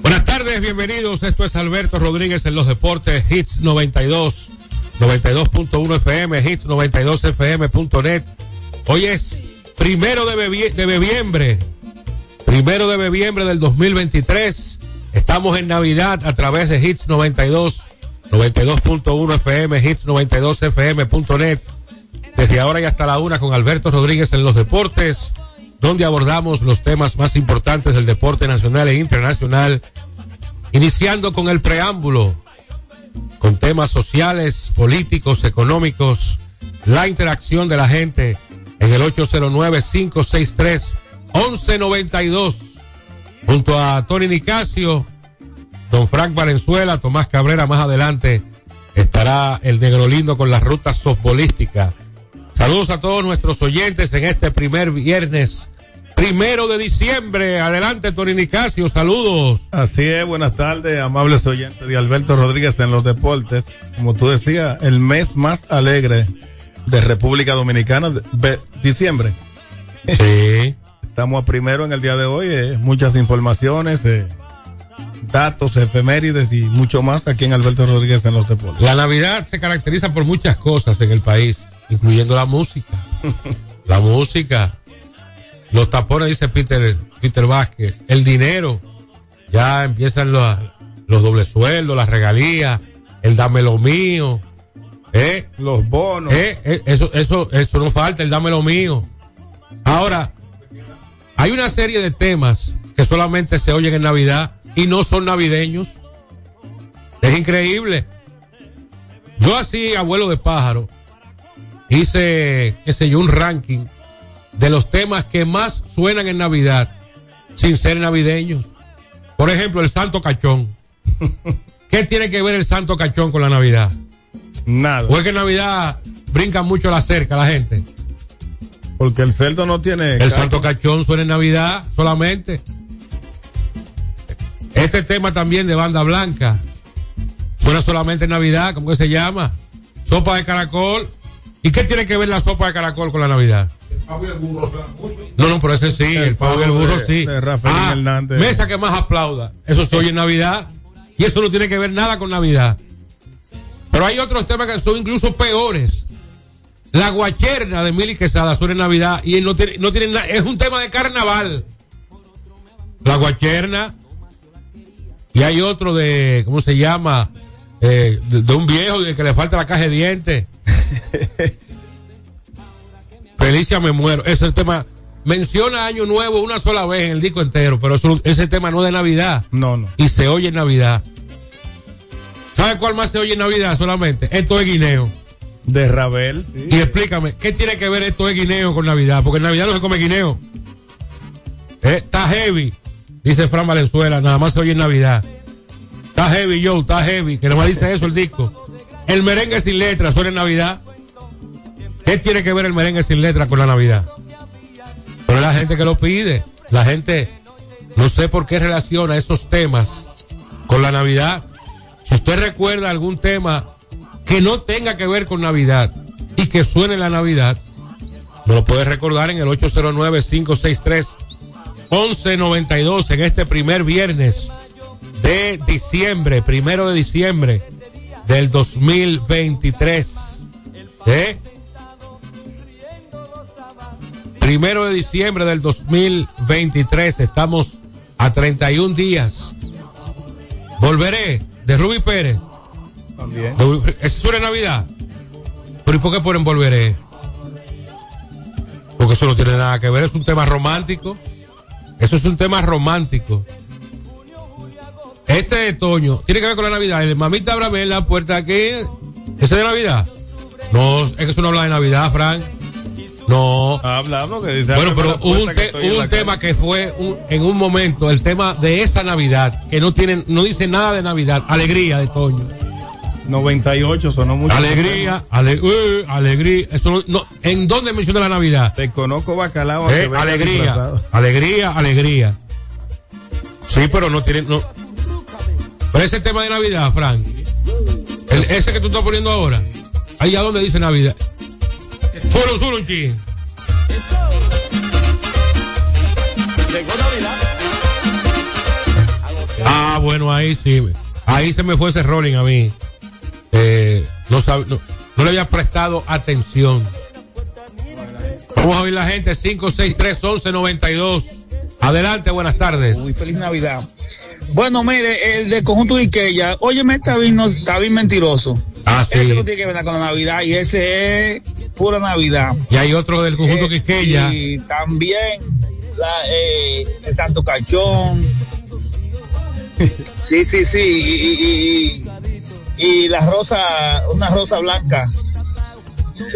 Buenas tardes, bienvenidos. Esto es Alberto Rodríguez en los deportes Hits 92. 92.1 FM, hits 92fm.net. Hoy es primero de, de bebiembre, primero de bebiembre del 2023. Estamos en Navidad a través de hits 92, 92.1 FM, hits 92fm.net. Desde ahora y hasta la una con Alberto Rodríguez en los deportes, donde abordamos los temas más importantes del deporte nacional e internacional, iniciando con el preámbulo con temas sociales, políticos, económicos, la interacción de la gente en el 809-563-1192, junto a Tony Nicasio, don Frank Valenzuela, Tomás Cabrera, más adelante estará el negro lindo con las rutas softbolísticas. Saludos a todos nuestros oyentes en este primer viernes primero de diciembre. Adelante, Tony Nicasio, saludos. Así es, buenas tardes, amables oyentes de Alberto Rodríguez en los deportes. Como tú decías, el mes más alegre de República Dominicana, de, diciembre. Sí. Estamos a primero en el día de hoy, eh, muchas informaciones, eh, datos, efemérides y mucho más aquí en Alberto Rodríguez en los deportes. La Navidad se caracteriza por muchas cosas en el país, incluyendo la música. la música los tapones, dice Peter, Peter Vázquez. El dinero. Ya empiezan los, los doble sueldos, las regalías, el dame lo mío. ¿eh? Los bonos. ¿eh? ¿Eh? Eso, eso, eso no falta, el dame lo mío. Ahora, hay una serie de temas que solamente se oyen en Navidad y no son navideños. Es increíble. Yo así, abuelo de pájaro, hice, qué sé yo, un ranking de los temas que más suenan en Navidad sin ser navideños. Por ejemplo, el Santo Cachón. ¿Qué tiene que ver el Santo Cachón con la Navidad? Nada. ¿O es que en Navidad brincan mucho la cerca la gente? Porque el cerdo no tiene. El Santo Cachón suena en Navidad solamente. Este tema también de banda blanca suena solamente en Navidad, ¿cómo que se llama? Sopa de caracol. ¿Y qué tiene que ver la sopa de caracol con la Navidad? No, no, pero ese sí, el, pavo y el burro sí. ah, Mesa que más aplauda. Eso se oye en Navidad. Y eso no tiene que ver nada con Navidad. Pero hay otros temas que son incluso peores. La guacherna de Mili Quesada suena en Navidad y no tiene, no tiene Es un tema de carnaval. La guacherna. Y hay otro de, ¿cómo se llama? Eh, de, un viejo de que le falta la caja de dientes. Felicia me muero. Ese es el tema. Menciona Año Nuevo una sola vez en el disco entero, pero ese tema no es de Navidad. No, no. Y se oye en Navidad. ¿Sabe cuál más se oye en Navidad solamente? Esto es guineo. De Rabel. Y explícame, ¿qué tiene que ver esto de guineo con Navidad? Porque en Navidad no se come guineo. Eh, está heavy, dice Fran Valenzuela, nada más se oye en Navidad. Está heavy, yo, está heavy, que no me dice eso el disco. El merengue sin letra suena en Navidad. ¿Qué tiene que ver el merengue sin letra con la Navidad? Pero la gente que lo pide. La gente, no sé por qué relaciona esos temas con la Navidad. Si usted recuerda algún tema que no tenga que ver con Navidad y que suene la Navidad, Nos lo puedes recordar en el 809-563-1192 en este primer viernes de diciembre, primero de diciembre del 2023. ¿Eh? Primero de diciembre del 2023. Estamos a 31 días. Volveré de Ruby Pérez. También. ¿Es sobre Navidad? ¿Pero y por qué ponen volveré? Porque eso no tiene nada que ver, es un tema romántico. Eso es un tema romántico. Este de Toño tiene que ver con la Navidad. El mamita en la puerta aquí. ¿Ese de Navidad? No, es que eso no habla de Navidad, Frank. No. Habla, habla, que dice. Bueno, pero hubo un, te- tema calle. que fue un- en un momento, el tema de esa Navidad, que no tienen, no dice nada de Navidad, alegría de Toño. 98 sonó mucho. Alegría, ale- eh, alegría. Eso no, no- ¿En dónde menciona la Navidad? Te conozco bacalao. Eh, alegría, alegría, alegría. Sí, pero no tiene, no. Pero ese tema de Navidad, Frank. El- ese que tú estás poniendo ahora. Ahí a donde dice Navidad. Solo, solo un. Ah, bueno, ahí sí. Ahí se me fue ese rolling a mí. Eh, no, no, no le había prestado atención. Vamos a oír la gente 563-1192. Adelante, buenas tardes. Uy, feliz Navidad. Bueno, mire, el de conjunto de Ikea, óyeme, está bien, no, está bien mentiroso. Ah, Ese sí. no tiene que ver nada con la Navidad y ese es pura Navidad. Y hay otro del conjunto Eh, Quisqueya. sí, también la, eh, el Santo Cachón. Sí, sí, sí. Y, y- y- y la rosa, una rosa blanca.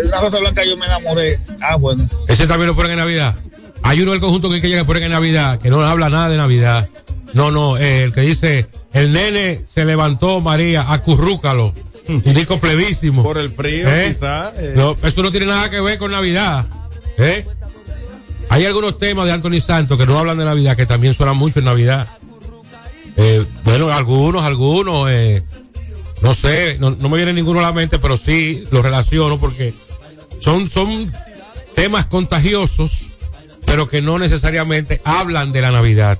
Una rosa blanca yo me enamoré. Ah, bueno. Ese también lo ponen en Navidad. Hay uno del conjunto Quisqueya que ponen en Navidad, que no habla nada de Navidad. No, no, eh, el que dice, el nene se levantó, María, acurrúcalo. Un disco plevísimo. Por el frío, ¿Eh? quizá. eh, No, eso no tiene nada que ver con Navidad. ¿eh? Hay algunos temas de Anthony Santos que no hablan de Navidad, que también suenan mucho en Navidad. Eh, bueno, algunos, algunos, eh, no sé, no, no me viene ninguno a la mente, pero sí lo relaciono porque son, son temas contagiosos, pero que no necesariamente hablan de la Navidad.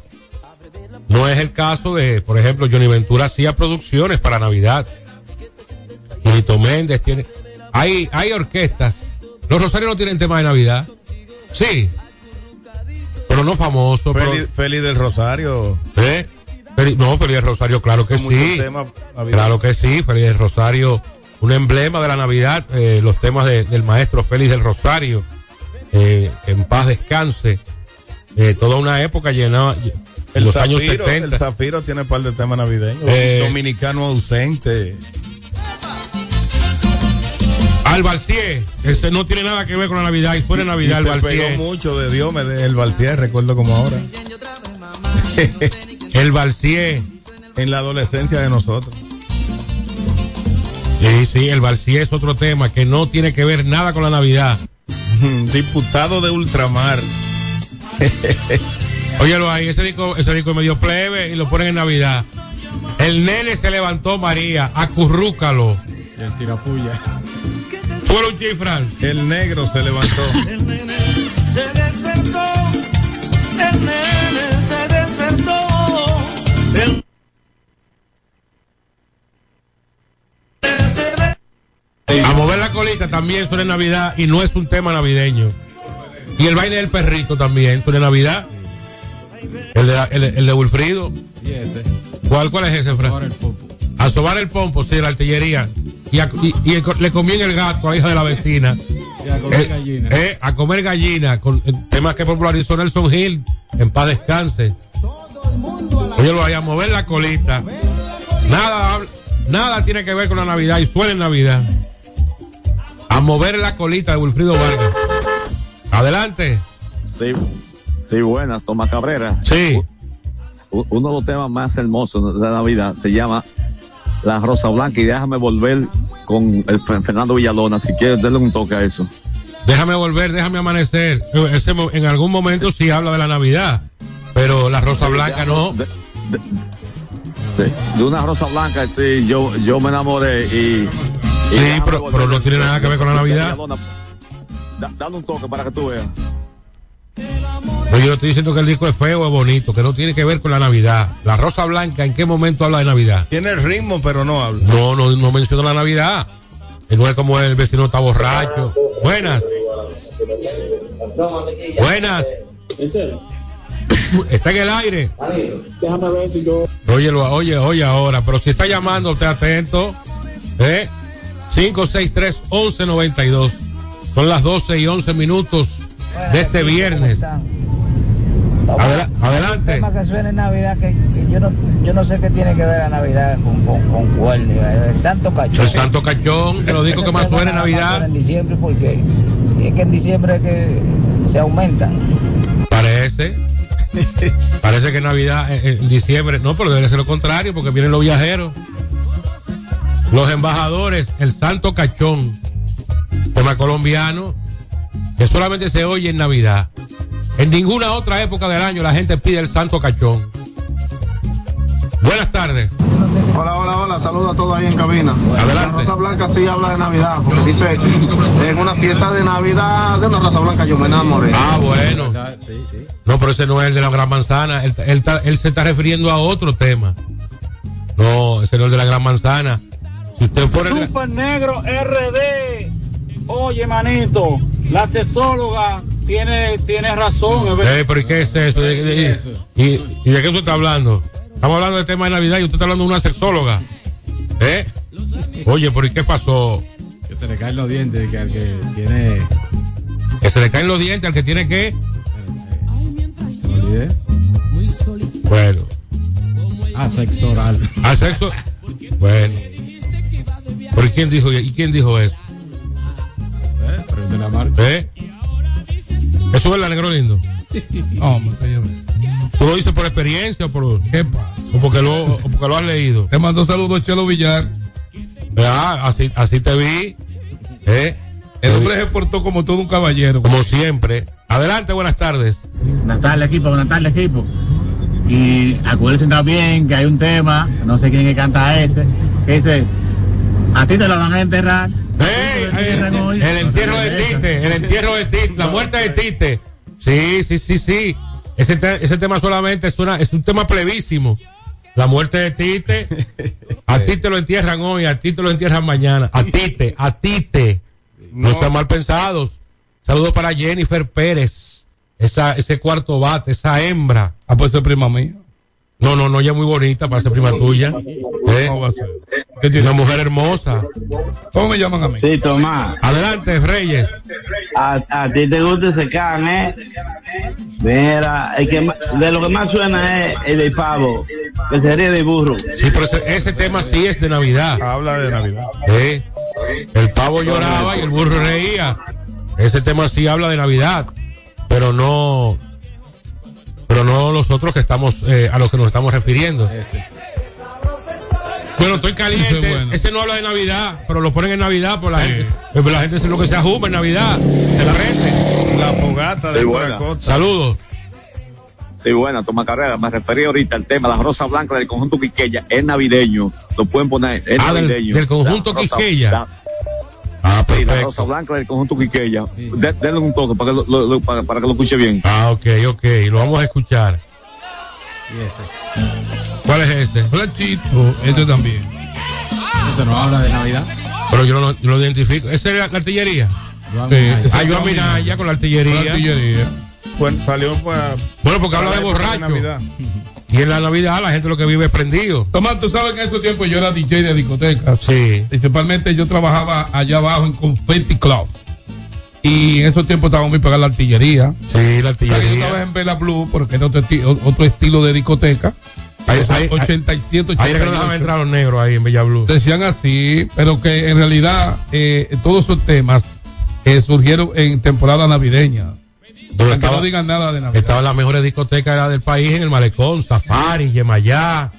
No es el caso de, por ejemplo, Johnny Ventura hacía producciones para Navidad. Nito Méndez tiene. Hay, hay orquestas. Los Rosarios no tienen tema de Navidad. Sí. Pero no famoso. pero- Feli, Feli del Rosario. ¿Eh? Feli- no, Feliz del Rosario, claro que sí. temas. Claro que sí, Feliz del Rosario, un emblema de la Navidad, eh, los temas de- del maestro Félix del Rosario, eh, en paz descanse, eh, toda una época llenada, en El los años Zafiro, 70. el Zafiro tiene un par de temas navideños. Eh, Dominicano ausente. Al Balcier, ese no tiene nada que ver con la Navidad, y suena Navidad Y el se pegó mucho de Dios, me de- el Balcier, recuerdo como ahora. El Balcier. En la adolescencia de nosotros. Sí, sí, el Balcier es otro tema que no tiene que ver nada con la Navidad. Diputado de ultramar. Óyelo ahí, ese disco, ese disco es medio plebe y lo ponen en Navidad. El nene se levantó, María, acurrúcalo. Y el tirapuya. Suelo un chifran. El negro se levantó. El nene se despertó, el nene se despertó. El A mover la colita también suena en Navidad y no es un tema navideño. Y el baile del perrito también suena en Navidad. El de, el, el de Wilfrido. Y ese. ¿Cuál, cuál es ese, Fran? A sobar el pompo, sí, la artillería. Y, a- y- y el co- le comían el gato a la hija de la vecina. Y a comer Eh, gallina. eh, a comer gallina, con temas que popularizó Nelson Hill, en paz descanse. Oye, lo vaya a mover la colita. Nada, nada tiene que ver con la Navidad y suena en Navidad. Mover la colita de Wilfrido Vargas. Adelante. Sí, sí, buenas, Tomás Cabrera. Sí. U- Uno de los temas más hermosos de la Navidad se llama La Rosa Blanca y déjame volver con el Fe- Fernando Villalona. Si quieres, darle un toque a eso. Déjame volver, déjame amanecer. Ese en algún momento sí habla de la Navidad, pero la Rosa Blanca no. De, de una Rosa Blanca, sí, yo, yo me enamoré y. Sí, pero- no tiene nada que ver con la Navidad. Da- dale un toque para que tú veas. No, yo no estoy diciendo que el disco es feo o es bonito, que no tiene que ver con la Navidad. La Rosa Blanca, ¿en qué momento habla de Navidad? Tiene el ritmo, pero no habla. No, no, no menciona la Navidad. Que no es como el vecino está borracho. Buenas. Buenas. Está en el aire. Déjame ver si yo. Oye, oye, oye ahora, pero si está llamando, usted atento. ¿Eh? 563-1192. Son las 12 y 11 minutos de este viernes. Adela- El adelante. tema que suena en Navidad, que, que yo, no, yo no sé qué tiene que ver la Navidad con, con, con El Santo Cachón. El Santo Cachón, que lo dijo que más suena en Navidad. En diciembre, porque es que en diciembre es que se aumenta. Parece. Parece que en Navidad, en, en diciembre, no, pero debe ser lo contrario, porque vienen los viajeros. Los embajadores, el Santo Cachón, tema colombiano, que solamente se oye en Navidad. En ninguna otra época del año la gente pide el Santo Cachón. Buenas tardes. Hola, hola, hola. Saludos a todos ahí en cabina. Adelante. La Rosa Blanca sí habla de Navidad, porque dice en una fiesta de Navidad de una Rosa Blanca yo me enamoré. Ah, bueno. Sí, sí. No, pero ese no es el de la Gran Manzana. Él, él él se está refiriendo a otro tema. No, ese no es el de la Gran Manzana. Si usted pone. el- Super Negro RD. Oye, manito, la sexóloga tiene, tiene razón. es verdad. Eh, pero ¿y qué es eso? ¿De- de- ¿Y, y de qué usted está hablando? Estamos hablando del tema de Navidad y usted está hablando de una sexóloga. ¿Eh? Oye, pero ¿y qué pasó? Que se le caen los dientes, que al que tiene. Que se le caen los dientes al que tiene que. Bueno, Ah, sexo oral. sexo. Bueno. ¿Pero ¿y quién dijo, y quién dijo eso? ¿Eh? ¿Eh? ¿Eso es verdad, negro lindo? No, me. ¿Tú lo dices por experiencia o por.? ¿Qué pasa? O porque lo, o porque lo has leído. Te mando saludos, Chelo Villar. Ah, así, así te vi. ¿Eh? El hombre se portó como todo un caballero. Como siempre. Adelante, buenas tardes. Buenas tardes, equipo. Buenas tardes, equipo. Y acuérdense también que hay un tema, no sé quién que canta este, que dice, a ti te lo van a enterrar. ¡Ey! entierran hoy. El entierro de Tite, el entierro de Tite, la muerte de Tite. Sí, sí, sí, sí. Ese, te- ese tema solamente es, una, es un tema plevísimo. La muerte de Tite. A Tite lo entierran hoy, a Tite lo entierran mañana. A Tite, a Tite. No, No. sean mal pensados. Saludos para Jennifer Pérez. Esa, ese cuarto bate, esa hembra. Ah, pues es prima mía. No, no, no, ella es muy bonita para ser prima tuya. ¿Eh? ¿Cómo va a ser? Una mujer hermosa. ¿Cómo me llaman a mí? Sí, Tomás. Adelante, Reyes. A, a ti te gusta ese can, ¿eh? Mira, el que, de lo que más suena es el del pavo, que sería de burro. Sí, pero ese, ese tema sí es de Navidad. Habla de Navidad. Sí. El pavo lloraba y el burro reía. Ese tema sí habla de Navidad, pero no, pero no los otros que estamos eh, a los que nos estamos refiriendo. Bueno, estoy caliente. Ese es bueno. Ese no habla de Navidad, pero lo ponen en Navidad por la gente. Pero la gente es lo que se ajuma en Navidad. Se la rente. La fogata de Sí, Buena buena. Costa. Saludos. Sí, bueno, toma carrera. Me referí ahorita al tema, la rosa blanca del conjunto Quiqueya es navideño. Lo pueden poner, es Ah, del- navideño. del conjunto La Quisqueya. la- sí, rosa blanca del conjunto Quiqueya. De- denle un toque para que lo, lo- lo- para, para que lo escuche bien. Ah, ok, ok. Lo vamos a escuchar. Y ese. ¿Cuál es este? Flechito, este también. Eso no habla de Navidad. Pero yo no, yo lo identifico. ¿Esa es la artillería? Sí, Ah, yo a Joan Minaya con la artillería. La artillería. Pues salió pues, Bueno, porque habla de para la época borracho. Navidad. Y en la Navidad la gente lo que vive es prendido. Tomás, tú sabes que en esos tiempos yo era DJ de discotecas. Sí. Principalmente yo trabajaba allá abajo en Confetti Club. Y en esos tiempos estábamos muy pegados la artillería. Sí, la O sea, yo artillería. estaba en Bella Blue porque era otro, esti- otro estilo de discoteca. Ahí- O sea, ahí- 87, Ahí era que no dejaban 88. entrar los negros ahí en Bella Blue. Decían así, pero que en realidad eh, todos esos temas eh, surgieron en temporada navideña. Aunque estaba, no digan nada de Navidad. estaban las mejores discotecas del país en el Malecón, Safari, Yemayá.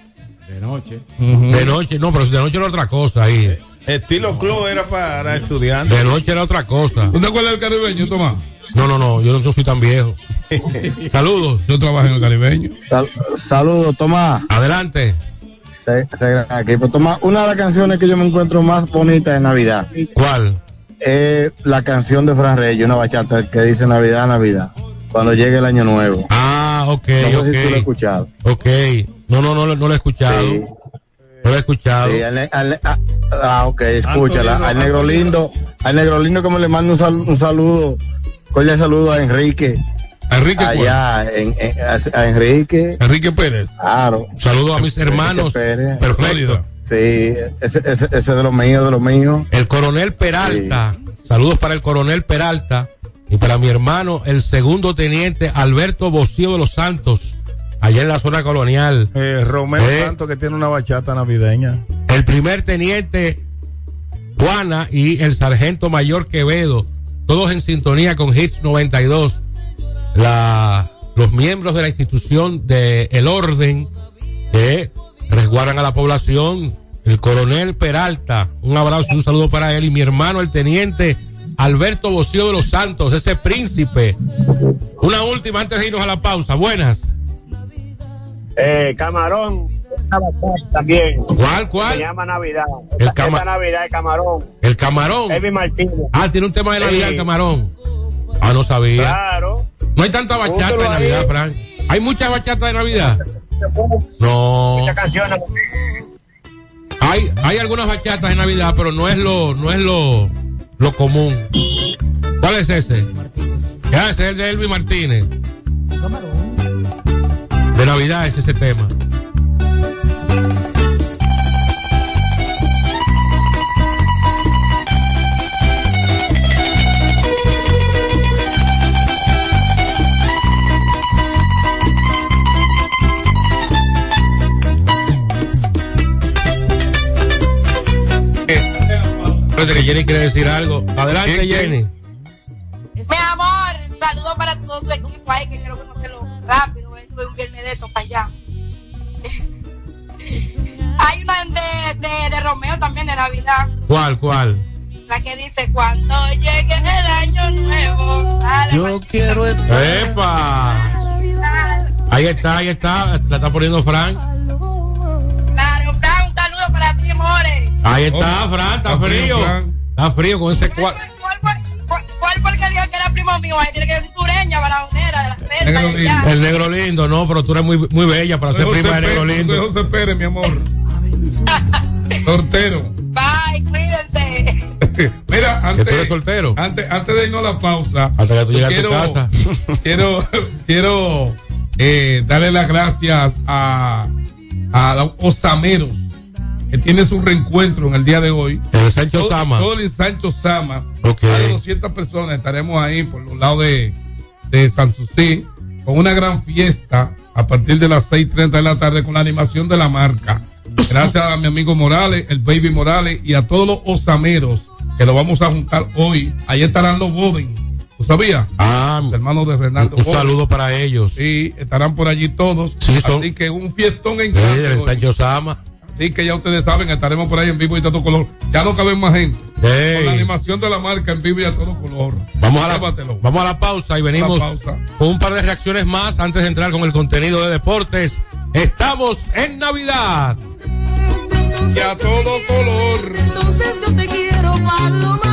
De noche. De noche, no, pero de noche era otra cosa ahí. Estilo club era para estudiantes. De noche era otra cosa. ¿Tú te acuerdas del caribeño, Tomás? No, no, no, yo no soy tan viejo. Saludos. Yo trabajé en el caribeño. Saludos, Tomás. Adelante. Se, se- aquí, pues, Tomás. Una de las canciones que yo me encuentro más bonita de Navidad ¿Cuál? Es la canción de Fran Reyes, una bachata que dice Navidad, Navidad, cuando llegue el año nuevo. Ah, ok, No sé ok. si tú lo has escuchado. Ok. No, no, no, no lo he escuchado. Sí. No lo he escuchado. Sí, al ne- al ne- ah, ah, ok, escúchala. Al negro lindo, al negro lindo como le mando un, sal- un saludo, cordial saludo a Enrique. ¿A Enrique? Allá, en- en- a, a Enrique. Enrique Pérez. Claro. Saludos a mis hermanos. Perfecto. Sí, ese, ese, ese de los míos, de los míos. El coronel Peralta. Saludos para el coronel Peralta y para mi hermano, el segundo teniente Alberto Bocío de los Santos, allá en la zona colonial. Eh, Romeo Eh. Santos que tiene una bachata navideña. El primer teniente Juana y el sargento mayor Quevedo, todos en sintonía con Hits 92. La, los miembros de la institución de El Orden que resguardan a la población, el coronel Peralta, un abrazo y un saludo para él y mi hermano el teniente Alberto Bocío de los Santos, ese príncipe. Una última antes de irnos a la pausa. Buenas. Eh, camarón, también. ¿Cuál, cuál? Se llama Navidad. El cama- esta Navidad es camarón. El camarón. Elvis Martínez. Ah, tiene un tema de Navidad Sí. el camarón. Ah, no sabía. Claro. No hay tanta bachata de ahí. Navidad, Frank. ¿Hay mucha bachata de Navidad? No. Muchas canciones. Hay, hay algunas bachatas de Navidad, pero no es lo, no es lo, lo común. ¿Cuál es ese? Ya, ese es el de Elvis Martínez. De Navidad es ese tema. Espérate que Jenny quiere decir algo. Adelante, Jenny. Mi amor, saludo para todo tu equipo ahí, que quiero conocerlo rápido. eh, Tuve un viernes de esto para allá. Hay una de, de, de Romeo también de Navidad, ¿Cuál, cuál? la que dice cuando llegue el año nuevo. Yo quiero ¡Epa! Ahí está, ahí está. La está poniendo Frank. Claro, Fran, un saludo para ti, more. Ahí está, Fran. Está Está frío, frío. Fran. Está frío con ese cual. ¿Cuál, cuál porque dijo que era primo mío? Ahí tiene que ser sureña, baradonera, de la cerca Negro. El negro lindo, no, pero tú eres muy, muy bella para ser prima José de negro Pérez, lindo. soy José Pérez, mi amor. Sortero. Bye, cuídense. Mira, antes, tú eres soltero. antes, antes de irnos a la pausa, Hasta que tú llegas a quiero, tu casa. quiero, quiero eh, darle las gracias a, a los Osameros que tiene su reencuentro en el día de hoy. El Sancho Todo- Sama. Todo el Sancho Sama. Ok. Más de 200 personas estaremos ahí por los lados de, de San Susi con una gran fiesta a partir de las 6:30 de la tarde con la animación de la marca. Gracias a mi amigo Morales, el Baby Morales y a todos los osameros que lo vamos a juntar hoy. Ahí estarán los Boden. ¿Tú sabías? Ah, Los hermanos de Renaldo un Boden. saludo para ellos. Sí, estarán por allí todos. Sí, son- Así que un fiestón en Sí, grande el. Sancho Sama. Así que ya ustedes saben, estaremos por ahí en vivo y a todo color. Ya no caben más gente. Con la animación de la marca en vivo y a todo color. Vamos a, la, Llévatelo. vamos a la pausa y venimos pausa. con un par de reacciones más antes de entrar con el contenido de deportes. Estamos en Navidad. Y a todo color. Entonces yo te quiero, paloma,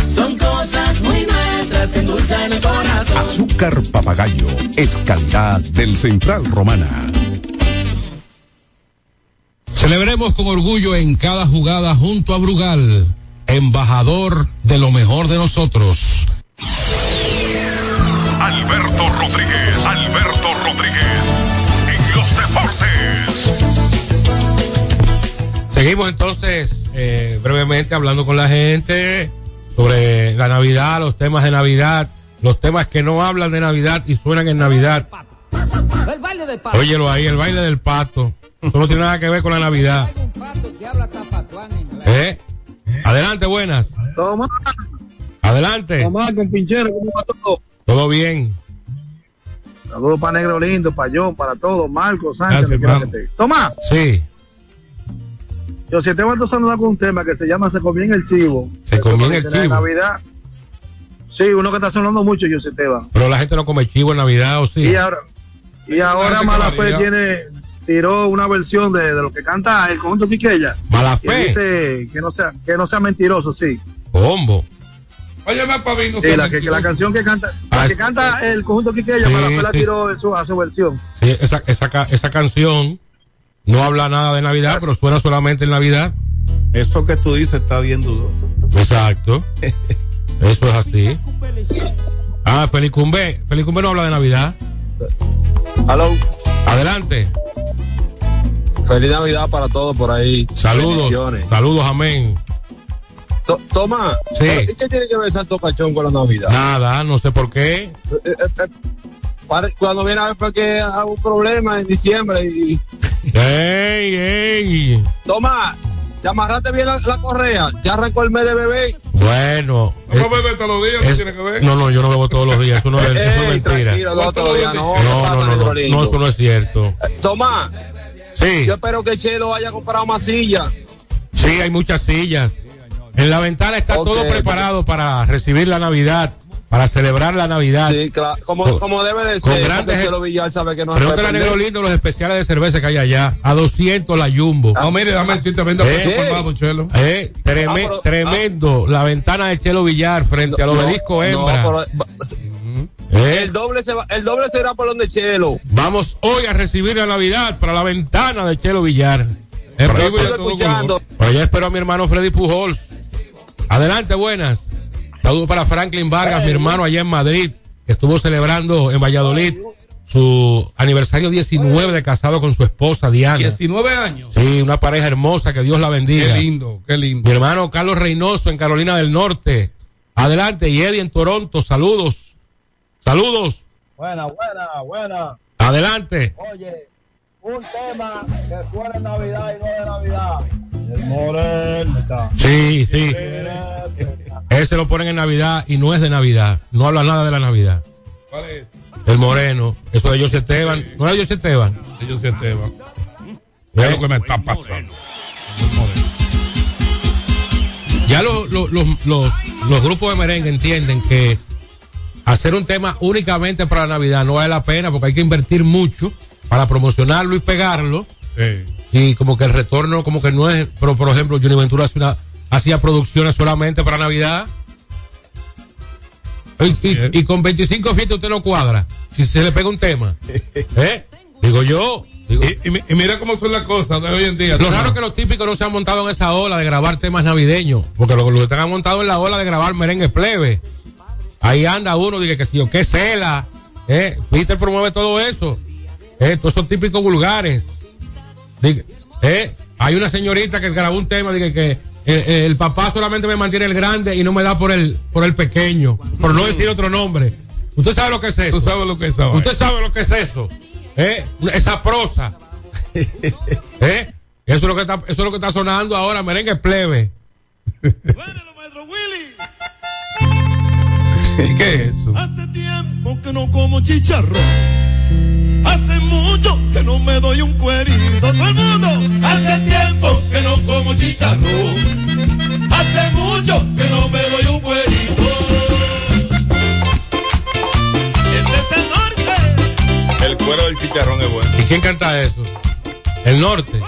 Son cosas muy nuestras que endulzan el corazón. Azúcar papagayo es calidad del Central Romana. Celebremos con orgullo en cada jugada junto a Brugal, embajador de lo mejor de nosotros. Alberto Rodríguez, Alberto Rodríguez, en los deportes. Seguimos entonces eh, brevemente hablando con la gente sobre la Navidad, los temas de Navidad, los temas que no hablan de Navidad y suenan en Navidad. El baile del pato. Óyelo ahí, el baile del pato. Eso no tiene nada que ver con la Navidad. ¿Eh? Adelante, buenas. Tomás, Adelante. Tomás, con Pinchero, ¿cómo va todo? Todo bien. Saludos para Negro Lindo, para John, para todos, Marco, Sánchez, Tomás, Sí, yo si te voy a saludar con un tema que se llama Se comió en el chivo. se comió en el chivo. Navidad. Sí, uno que está sonando mucho, yo Esteban. Pero la gente no come chivo en Navidad, ¿o sí? Y ahora, y ahora gente Mala que Fe varía. tiene, tiró una versión de, de lo que canta el conjunto Quiqueya. Mala Y Fe. dice que no sea, que no sea mentiroso, sí. Combo. Óyeme, Pavino. Sí, la, que, que la canción que canta, la Ah, que canta el conjunto Quiqueya, Sí, Mala Fe la tiró en su, a su versión. Sí, esa, esa, esa canción no habla nada de Navidad, pero suena solamente en Navidad. Eso que tú dices está bien dudoso. Exacto. Eso es así. Ah, Felicumbe. Felicumbe no habla de Navidad. Aló. Adelante. Feliz Navidad para todos por ahí. Saludos. Saludos, amén. To- Toma. Sí. ¿Y qué tiene que ver Santo Pachón con la Navidad? Nada, no sé por qué. Eh, eh, eh, Cuando viene a ver fue que hago un problema en diciembre y. ¡Ey, ey! Toma, ¿te amarraste bien la, la correa? ¿Ya arrancó el mes de bebé? Bueno. No bebe todos los días, es- ¿qué tiene que ver? no, no, yo no bebo todos los días. Eso, no es, eso es Ey, mentira. no, no. No, no, no, no, no, eso no es cierto. Toma. Sí. Yo espero que Chelo haya comprado más sillas. Sí, hay muchas sillas. En la ventana está todo preparado para recibir la Navidad, para celebrar la Navidad. Sí, claro. Como, Con- como debe de con ser. grandes- porque Chelo Villar sabe que no Pregúntale a puede Negro. Lindo los especiales de cerveza que hay allá. A 200 la Jumbo. No, mire, dame decirte, venda Eh, peso colmado, Chelo. Eh, treme- Ah, pero- tremendo. La ventana de Chelo Villar frente al No, obelisco no, hembra. pero- Eh, El doble, se va, el doble será por donde Chelo. Vamos hoy a recibir la Navidad para la ventana de Chelo Villar. En Por vivo eso- y a todo escuchando. color. Por allá espero a mi hermano Freddy Pujols. Adelante, buenas. Saludos para Franklin Vargas, mi hermano allá en Madrid, que estuvo celebrando en Valladolid su aniversario 19 de casado con su esposa Diana. 19 años. Sí, una pareja hermosa, que Dios la bendiga. Qué lindo, qué lindo. Mi hermano Carlos Reynoso en Carolina del Norte. Adelante, y Eddie en Toronto, saludos. Saludos. Buena, buena, buena. Adelante. Oye, un tema que fuera en Navidad y no de Navidad. El Moreno. Sí, sí. Ese lo ponen en Navidad y no es de Navidad. No habla nada de la Navidad. ¿Cuál es? El Moreno. Eso de José Esteban. ¿No era José Esteban? Ellos se Esteban. ¿Qué es lo que me está pasando? Ya lo- lo- los- los, los grupos de merengue entienden que hacer un tema únicamente para la Navidad no vale la pena porque hay que invertir mucho para promocionarlo y pegarlo. Y como que el retorno como que no es, pero por ejemplo, Johnny Ventura hace una- hacía producciones solamente para Navidad. Y, y- y con 25 fiestas usted no cuadra. Si se le pega un tema. ¿Eh? Digo yo. digo- Y, y mi- y mira cómo son las cosas de hoy en día. lo raro es que los típicos no se han montado en esa ola de grabar temas navideños. Porque los lo que están montado en la ola de grabar merengue plebe. Ahí anda uno, dice que si yo, qué cela. Eh, Peter promueve todo eso. Eh, todos esos típicos vulgares. Eh, hay una señorita que grabó un tema, dice que el, el papá solamente me mantiene el grande y no me da por el, por el pequeño. Por no decir otro nombre. Usted sabe lo que es eso. Tú sabes lo que es eso. Usted sabe lo que es eso. ¿Eh? Esa prosa. ¿Eh? Eso es lo que está, eso es lo que está sonando ahora, merengue plebe. ¿Y qué es eso? Hace tiempo que no como chicharrón. Hace mucho que no me doy un cuerito. Todo el mundo. Hace tiempo que no como chicharrón. Hace mucho que no me doy un cuerito. Este es el norte. El cuero del chicharrón es bueno. ¿Y quién canta eso? El norte.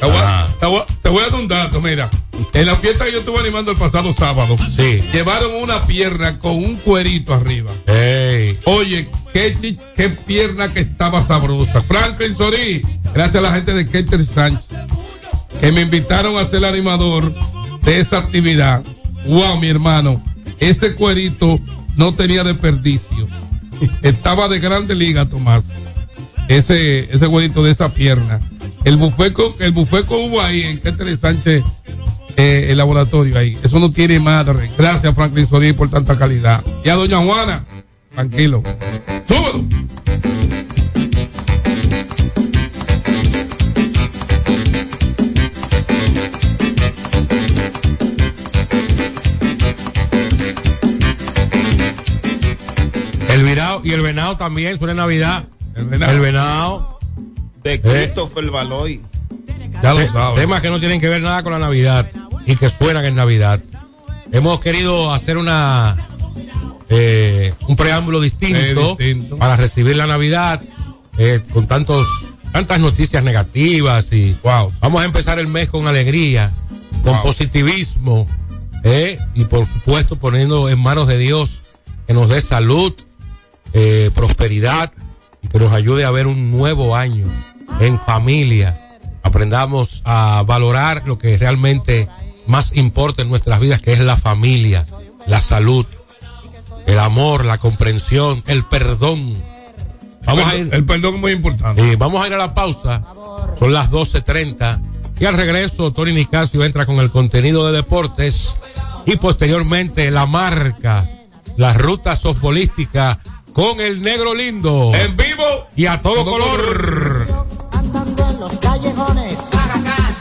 Te voy, a, te voy a- te voy a dar un dato, mira. En la fiesta que yo estuve animando el pasado sábado, Sí. llevaron una pierna con un cuerito arriba. Ey. Oye, qué, pierna que estaba sabrosa. Franklin Sorí, gracias a la gente de Keter Sánchez, que me invitaron a ser el animador de esa actividad. Wow, mi hermano, ese cuerito no tenía desperdicio. Estaba de grande liga, Tomás. Ese, ese cuerito de esa pierna. El bufeco, el bufeco hubo ahí en Keter Sánchez, eh, el laboratorio ahí. Eso no tiene madre. Gracias, Franklin Sorí, por tanta calidad. Y a doña Juana, tranquilo. Súbelo. El virao y el venado también suena en Navidad. El venado. El venado. De Christopher Baloy. Ya lo sabes. Temas que no tienen que ver nada con la Navidad y que suenan en Navidad. Hemos querido hacer una eh, un preámbulo distinto, Eh, distinto. para recibir la Navidad eh, con tantos tantas noticias negativas y Wow. vamos a empezar el mes con alegría, con Wow. positivismo eh, y por supuesto poniendo en manos de Dios que nos dé salud, eh, prosperidad que nos ayude a ver un nuevo año en familia. Aprendamos a valorar lo que realmente más importa en nuestras vidas, que es la familia, la salud, el amor, la comprensión, el perdón. Vamos a ir, El perdón es muy importante. eh, vamos a ir a la pausa. Son las 12.30. Y al regreso, Tony Nicasio entra con el contenido de deportes. Y posteriormente, la marca, la ruta softbolística con el negro lindo. En vivo. Y a todo color. Andando en los callejones.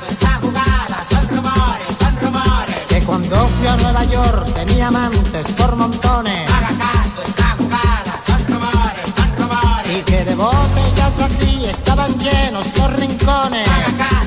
esa jugada, son rumores, son rumores. Que cuando fui a Nueva York tenía amantes por montones. esa jugada, son rumores, son rumores. Y que de botellas vacías estaban llenos los rincones. esa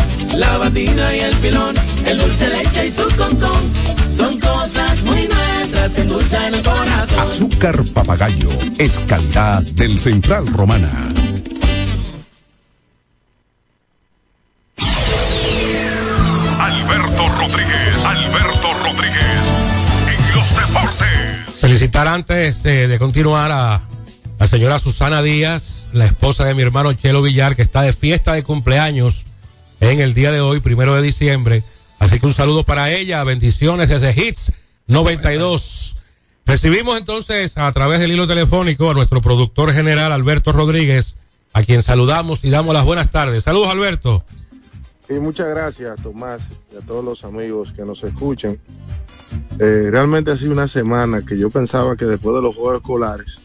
la batida y el filón, el dulce leche y su concón. Son cosas muy nuestras que endulzan el corazón. Azúcar papagayo es calidad del Central Romana. Alberto Rodríguez, Alberto Rodríguez, en los deportes. Felicitar antes de, de continuar a la señora Susana Díaz, la esposa de mi hermano Chelo Villar, que está de fiesta de cumpleaños en el día de hoy, primero de diciembre. Así que un saludo para ella, bendiciones desde Hits 92. Recibimos entonces a través del hilo telefónico a nuestro productor general Alberto Rodríguez, a quien saludamos y damos las buenas tardes. Saludos Alberto. Sí, muchas gracias Tomás y a todos los amigos que nos escuchan. Eh, realmente ha sido una semana que yo pensaba que después de los Juegos Escolares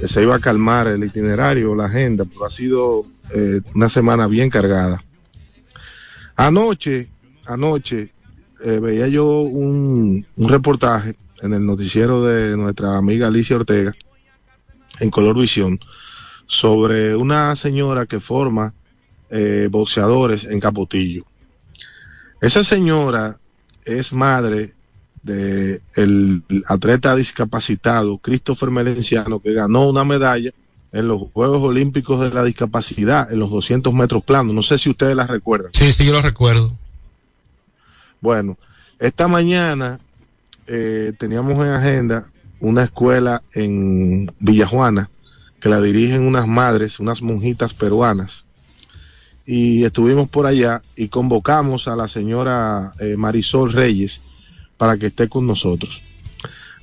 eh, se iba a calmar el itinerario, la agenda, pero ha sido eh, una semana bien cargada. Anoche, anoche, eh, veía yo un, un reportaje en el noticiero de nuestra amiga Alicia Ortega, en Color Visión, sobre una señora que forma eh, boxeadores en Capotillo. Esa señora es madre de el atleta discapacitado Christopher Melenciano que ganó una medalla en los Juegos Olímpicos de la Discapacidad en los 200 metros planos. No sé si ustedes la recuerdan. Sí, sí, yo lo recuerdo. Bueno, esta mañana eh, teníamos en agenda una escuela en Villajuana que la dirigen unas madres, unas monjitas peruanas. Y estuvimos por allá y convocamos a la señora eh, Marisol Reyes para que esté con nosotros.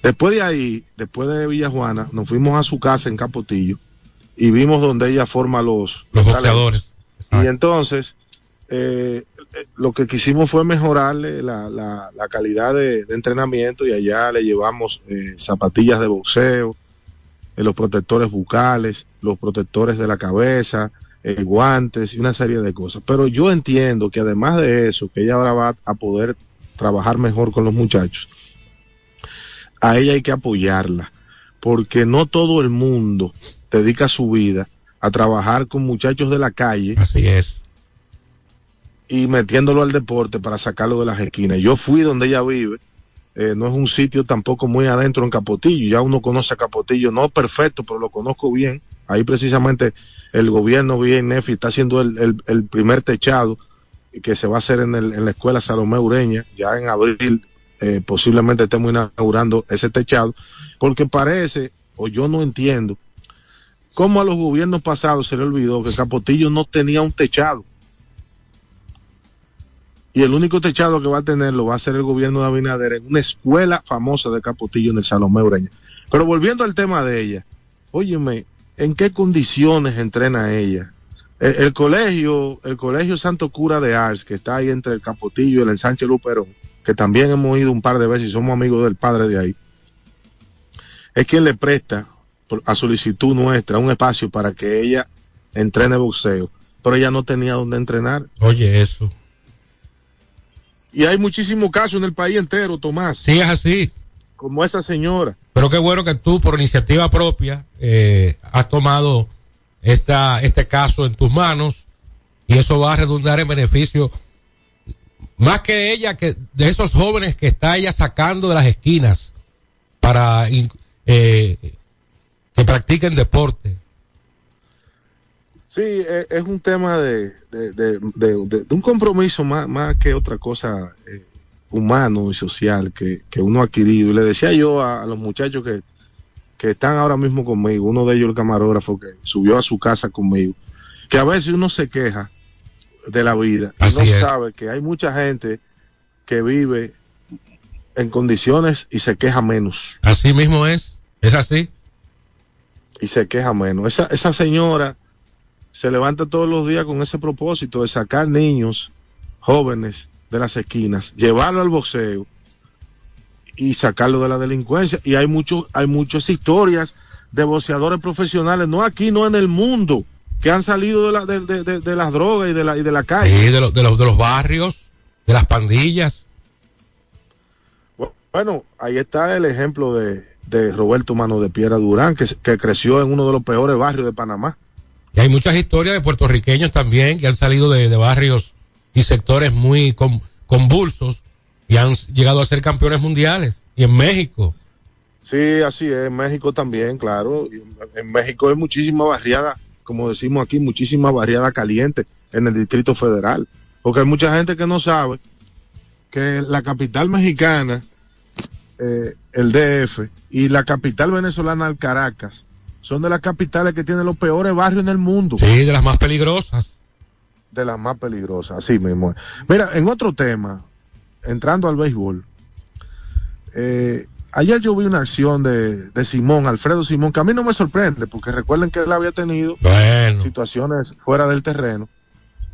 Después de ahí, después de Villajuana, nos fuimos a su casa en Capotillo y vimos donde ella forma los, Los boxeadores. y entonces, eh, eh, lo que quisimos fue mejorarle la, la, la calidad de, de entrenamiento y allá le llevamos eh, zapatillas de boxeo, eh, los protectores bucales, los protectores de la cabeza, eh, guantes y una serie de cosas. Pero yo entiendo que además de eso, que ella ahora va a poder trabajar mejor con los muchachos, a ella hay que apoyarla, porque no todo el mundo dedica su vida a trabajar con muchachos de la calle. Así es. Y metiéndolo al deporte para sacarlo de las esquinas. Yo fui donde ella vive. eh, no es un sitio tampoco muy adentro en Capotillo. Ya uno conoce a Capotillo, no perfecto, pero lo conozco bien. Ahí precisamente el gobierno bien Nefi está haciendo el, el, el primer techado que se va a hacer en, el, en la escuela Salomé Ureña. Ya en abril eh, posiblemente estemos inaugurando ese techado. Porque parece, o yo no entiendo, cómo a los gobiernos pasados se le olvidó que Capotillo no tenía un techado. Y el único techado que va a tenerlo va a ser el gobierno de Abinader en una escuela famosa de Capotillo en el Salomé Ureña. Pero volviendo al tema de ella, óyeme, ¿en qué condiciones entrena ella? El, colegio, el colegio Santo Cura de Ars, que está ahí entre el Capotillo y el ensanche Luperón, que también hemos ido un par de veces y somos amigos del padre de ahí, es quien le presta a solicitud nuestra un espacio para que ella entrene boxeo, pero ella no tenía donde entrenar. Oye, eso. Y hay muchísimos casos en el país entero, Tomás. Sí, es así. Como esa señora. Pero qué bueno que tú, por iniciativa propia, eh, has tomado esta, este caso en tus manos y eso va a redundar en beneficio más que ella, que de esos jóvenes que está ella sacando de las esquinas para eh, que practiquen deporte. Sí, e- es un tema de, de, de- un compromiso más, más que otra cosa eh, humano y social que, que uno ha adquirido. Y le decía yo a, a los muchachos que, que están ahora mismo conmigo, uno de ellos el camarógrafo que subió a su casa conmigo, que a veces uno se queja de la vida y no es. sabe que hay mucha gente que vive en condiciones y se queja menos. Así mismo es. Es así. Y se queja menos. Esa, esa señora se levanta todos los días con ese propósito de sacar niños jóvenes de las esquinas, llevarlo al boxeo y sacarlo de la delincuencia. Y hay muchos, hay muchas historias de boxeadores profesionales, no aquí, no en el mundo, que han salido de, la, de, de- de- de las drogas y de la, y de la calle. Sí, de, de, los, de los barrios, de las pandillas. Bueno, ahí está el ejemplo de, de Roberto Mano de Piedra Durán, que, que creció en uno de los peores barrios de Panamá. Y hay muchas historias de puertorriqueños también que han salido de, de barrios y sectores muy con- convulsos y han llegado a ser campeones mundiales. Y en México. Sí, así es. En México también, claro. En México hay muchísima barriada, como decimos aquí, muchísima barriada caliente en el Distrito Federal. Porque hay mucha gente que no sabe que la capital mexicana, eh, el DF, y la capital venezolana, el Caracas, son de las capitales que tienen los peores barrios en el mundo. Sí, de las más peligrosas. De las más peligrosas, así mismo. Mira, en otro tema, entrando al béisbol, eh, ayer yo vi una acción de, de Simón, Alfredo Simón, que a mí no me sorprende, porque recuerden que él había tenido Bueno. situaciones fuera del terreno.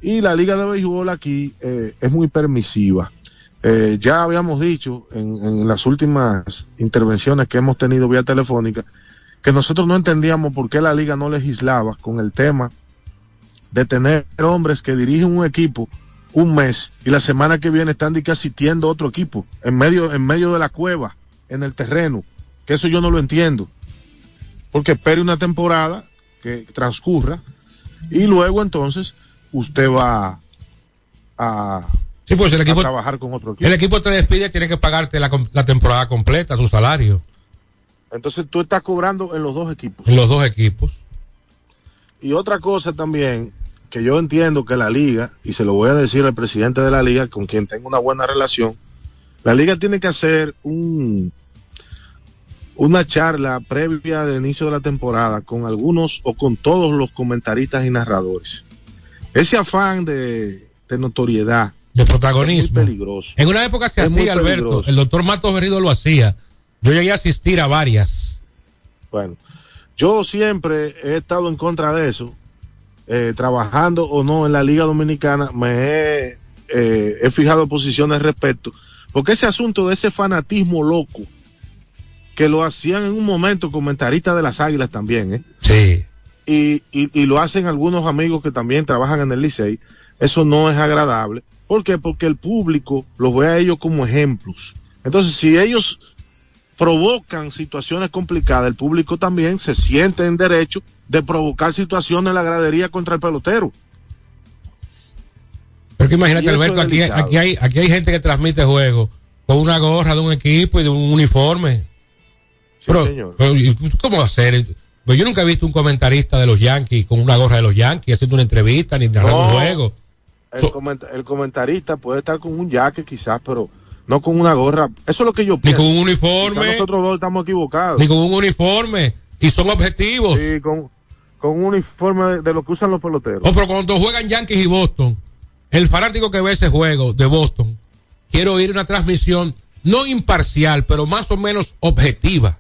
Y la liga de béisbol aquí eh, es muy permisiva. Eh, ya habíamos dicho en, las últimas intervenciones que hemos tenido vía telefónica que nosotros no entendíamos por qué la liga no legislaba con el tema de tener hombres que dirigen un equipo un mes y la semana que viene están asistiendo a otro equipo en medio en medio de la cueva en el terreno que eso yo no lo entiendo. Porque espere una temporada que transcurra y luego entonces usted va a, Sí, pues el equipo, trabajar con otro equipo el equipo te despide, tiene que pagarte la, la temporada completa, tu salario, entonces tú estás cobrando en los dos equipos en los dos equipos. Y otra cosa también, que yo entiendo que la liga, y se lo voy a decir al presidente de la liga, con quien tengo una buena relación, la liga tiene que hacer un, una charla previa al inicio de la temporada con algunos o con todos los comentaristas y narradores. Ese afán de, de notoriedad. De protagonismo. Es muy peligroso. En una época se Es hacía, Alberto. El doctor Matos Berrido lo hacía. Yo llegué a asistir a varias. Bueno, yo siempre he estado en contra de eso, eh, trabajando o no en la Liga Dominicana, me he, eh, he fijado posiciones al respecto, porque ese asunto de ese fanatismo loco, que lo hacían en un momento comentaristas de las Águilas también, ¿eh? Sí. y, y, y lo hacen algunos amigos que también trabajan en el Licey, eso no es agradable. ¿Por qué? Porque el público los ve a ellos como ejemplos. Entonces, si ellos provocan situaciones complicadas, el público también se siente en derecho de provocar situaciones en la gradería contra el pelotero. Pero que imagínate, Alberto, aquí, aquí, hay, aquí hay gente que transmite juegos con una gorra de un equipo y de un uniforme. pero, señor. pero, ¿y ¿cómo hacer? Pues yo nunca he visto un comentarista de los Yankees con una gorra de los Yankees haciendo una entrevista ni narrando un juego. El, So- comenta- el comentarista puede estar con un jaque quizás, pero no con una gorra. Eso es lo que yo Ni pienso. con un Quizás uniforme, nosotros dos estamos equivocados. ni con un uniforme. Y son objetivos. Sí, con, con un uniforme de, lo que usan los peloteros. Oh, pero cuando juegan Yankees y Boston, el fanático que ve ese juego de Boston, quiere oír una transmisión no imparcial, pero más o menos objetiva.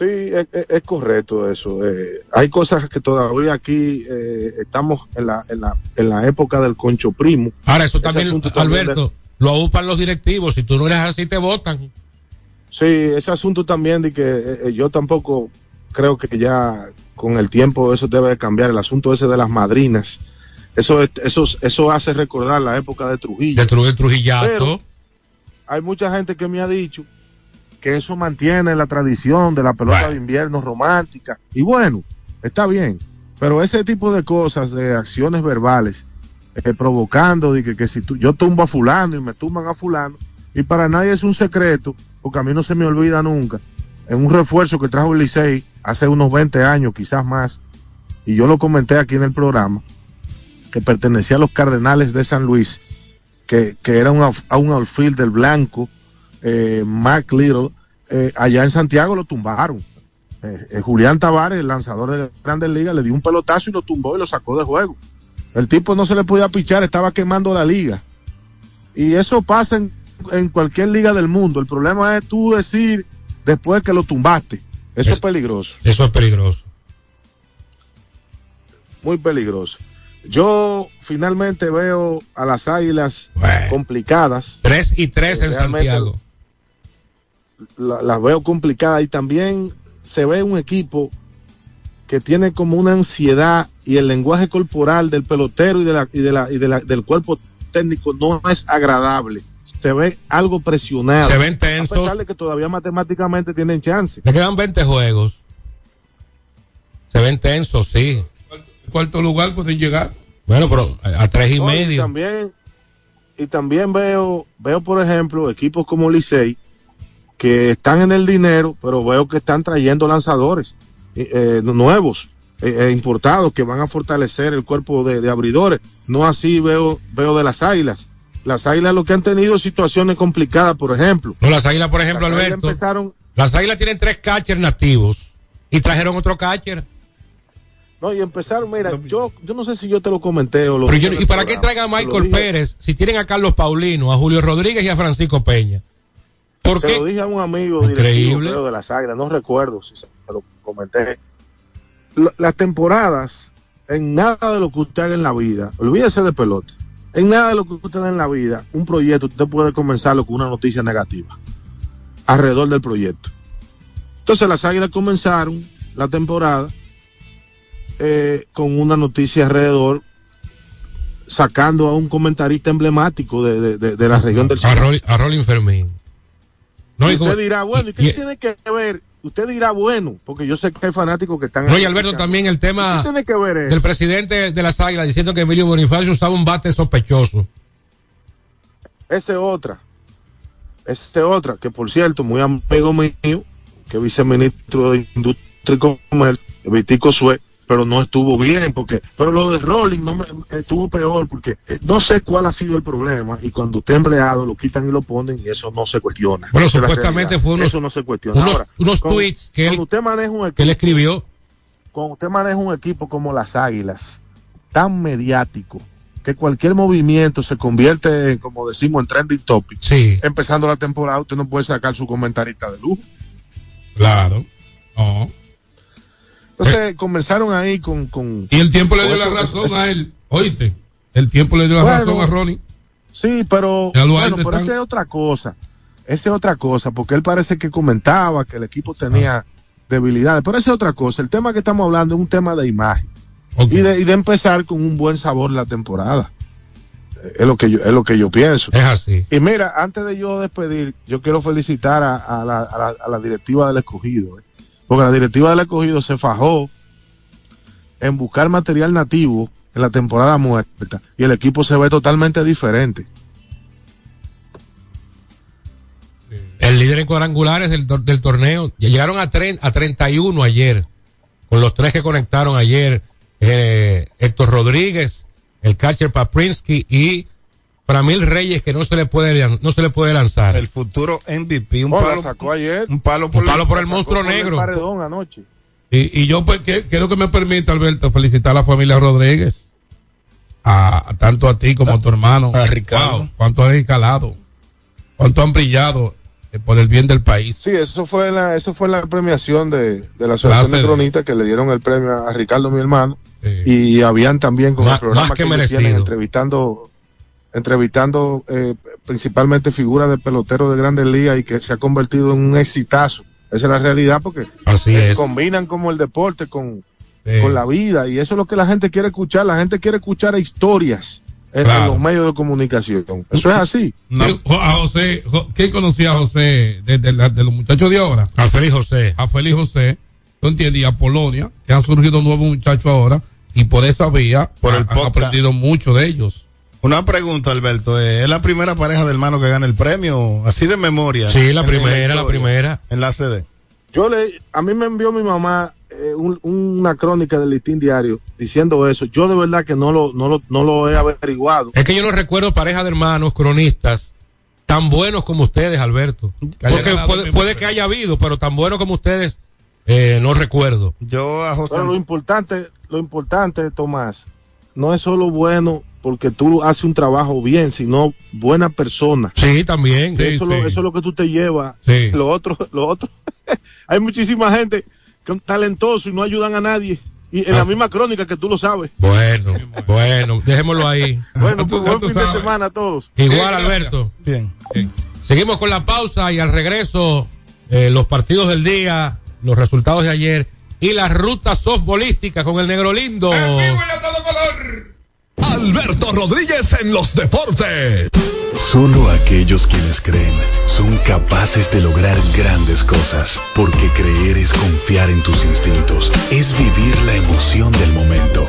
Sí, es, correcto eso. Eh, hay cosas que todavía aquí eh, estamos en la, en, la, en la época del concho primo. Ahora, eso también, Alberto, lo agupan los directivos. Si tú no eres así, te votan. Sí, ese asunto también de que eh, eh, yo tampoco creo que ya con el tiempo eso debe de cambiar. El asunto ese de las madrinas. Eso, es- eso, eso hace recordar la época de Trujillo. De Tru- de Trujillato. Pero hay mucha gente que me ha dicho que eso mantiene la tradición de la pelota de invierno romántica. Y bueno, está bien. Pero ese tipo de cosas, de acciones verbales, eh, provocando, de que, que si tú, yo tumbo a fulano y me tumban a fulano, y para nadie es un secreto, porque a mí no se me olvida nunca, en un refuerzo que trajo el Licey hace unos 20 años, quizás más, y yo lo comenté aquí en el programa, que pertenecía a los Cardenales de San Luis, que, que era un, a un outfield del blanco, eh, Mark Little, eh, allá en Santiago lo tumbaron. Eh, eh, Julián Tavares, el lanzador de Grandes Ligas, le dio un pelotazo y lo tumbó y lo sacó de juego. El tipo no se le podía pichar, estaba quemando la liga. Y eso pasa en, en cualquier liga del mundo. El problema es tú decir después que lo tumbaste. Eso es peligroso. Eso es peligroso. Muy peligroso. Yo finalmente veo a las águilas complicadas. 3 y 3 en Realmente Santiago. la- las veo complicadas y también se ve un equipo que tiene como una ansiedad y el lenguaje corporal del pelotero y, de la, y, de la, y de la- del cuerpo técnico no es agradable. Se ve algo presionado. Se ven A tensos. pesar de que todavía matemáticamente tienen chance. Le quedan 20 juegos. Se ven tensos, sí. Cuarto lugar pueden llegar. Bueno, pero a, a tres y No, medio. también, y también veo, veo por ejemplo, equipos como Licey que están en el dinero, pero veo que están trayendo lanzadores eh, eh, nuevos, eh, eh, importados, que van a fortalecer el cuerpo de, de abridores. No así veo, veo de las águilas. Las águilas lo que han tenido es situaciones complicadas, por ejemplo. No, las águilas, por ejemplo, Las Alberto. empezaron, Las águilas tienen tres catchers nativos. Y trajeron otro catcher. no, y empezaron, mira, yo, yo no sé si yo te lo comenté o lo Pero yo- ¿Y para qué programa, traigan a Michael Pérez si tienen a Carlos Paulino, a Julio Rodríguez y a Francisco Peña? ¿Por se qué? lo dije a un amigo Increíble. de las águilas, no recuerdo si se lo comenté. Las temporadas, en nada de lo que usted haga en la vida, olvídese de pelota, en nada de lo que usted haga en la vida, un proyecto usted puede comenzarlo con una noticia negativa alrededor del proyecto. Entonces las águilas comenzaron la temporada eh, con una noticia alrededor sacando a un comentarista emblemático de, de- de- de la región del A, Rolling Fermín. No, y usted dirá, bueno, ¿y qué y- tiene que ver? Usted dirá, bueno, porque yo sé que hay fanáticos que están... No, y Alberto, también el tema ¿Qué tiene que ver eso? del presidente de las águilas diciendo que Emilio Bonifacio usaba un bate sospechoso. Esa es otra. Esa es otra, que por cierto, muy amigo mío, que viceministro de Industria y Comercio, Vitico Sue, pero no estuvo bien, porque, pero lo de Rolling no me, estuvo peor, porque eh, no sé cuál ha sido el problema, y cuando usted empleado lo quitan y lo ponen, y eso no se cuestiona. Bueno, Esa supuestamente fue unos- Eso no se cuestiona. unos- Ahora, unos cuando- tweets que él- cuando usted maneja un Que él escribió. cuando usted maneja un equipo como las Águilas, tan mediático, que cualquier movimiento se convierte, en, como decimos, en trending topic. Sí. Empezando la temporada, usted no puede sacar su comentarista de lujo. Claro. No. Entonces comenzaron ahí con... con Y el tiempo le dio la razón eso- a él. Oíste. El tiempo le dio la Bueno. razón a Ronnie. Sí, pero bueno, pero esa es otra cosa. Esa es otra cosa, porque él parece que comentaba que el equipo tenía debilidades, pero esa es otra cosa. El tema que estamos hablando es un tema de imagen y, de, y de empezar con un buen sabor la temporada. Es lo que yo, es lo que yo pienso. Es así. Y mira, antes de yo despedir, yo quiero felicitar a, a la, a la- a la directiva del escogido, ¿eh? Porque la directiva del escogido se fajó en buscar material nativo en la temporada muerta y el equipo se ve totalmente diferente. El líder en cuadrangulares del, tor- del torneo. Ya llegaron a 31 ayer. Con los tres que conectaron ayer. eh, Héctor Rodríguez, el catcher Paprinsky y Framil Reyes, que no se le puede, no se le puede lanzar. El futuro MVP, un Oh, palo, sacó ayer. un palo por, Un palo por el monstruo el negro. paredón anoche. Y, y yo pues, que- quiero que me permita, Alberto, felicitar a la familia Rodríguez. A, a tanto a ti como a tu hermano. A Ricardo. Wow, cuánto han escalado. Cuánto han brillado eh, por el bien del país. Sí, eso fue la, eso fue la premiación de, de la Asociación de Cronistas que le dieron el premio a Ricardo, mi hermano. Y habían también con Más- el programa más que que, ellos merecido. tienen entrevistando, entrevistando eh, principalmente figuras de peloteros de grandes ligas y que se ha convertido en un exitazo. Esa es la realidad porque Así eh, es. combinan como el deporte con, Sí. con la vida y eso es lo que la gente quiere escuchar. La gente quiere escuchar historias en, los medios de comunicación. Eso es así. Sí, jo- A José, jo- ¿quién conocía a José desde la- de los muchachos de ahora? A Félix José. A Félix José, tú entiendes, y a Polonia, que han surgido nuevos muchachos ahora, y por esa vía Por el han aprendido mucho de ellos. Una pregunta, Alberto. eh, ¿Es la primera pareja de hermanos que gana el premio? Así de memoria. Sí, la primera, la historia, primera. En la CD. yo le, a mí me envió mi mamá eh, un- una crónica del listín diario diciendo eso. Yo de verdad que no lo, no lo, no lo he averiguado. Es que yo no recuerdo pareja de hermanos, cronistas, tan buenos como ustedes, Alberto. Porque puede, que haya habido, pero tan buenos como ustedes, eh, no recuerdo. Yo a José Pero lo importante, lo importante, Tomás, no es solo bueno porque tú haces un trabajo bien, sino buena persona. Sí, también. Sí, eso, sí. Lo, eso es lo que tú te llevas. Sí. Lo otro, lo otro. Hay muchísima gente que es talentoso y no ayudan a nadie. Y en la Ah. misma crónica que tú lo sabes. Bueno, bueno, dejémoslo ahí. Bueno, pues buen fin de semana a todos. Igual, Alberto. Bien. Seguimos con la pausa y al regreso, eh, los partidos del día, los resultados de ayer y la ruta softbolística con el negro lindo. Alberto Rodríguez en los deportes. Solo aquellos quienes creen son capaces de lograr grandes cosas, porque creer es confiar en tus instintos, es vivir la emoción del momento,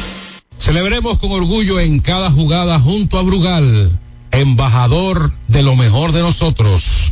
Celebremos con orgullo en cada jugada junto a Brugal, embajador de lo mejor de nosotros.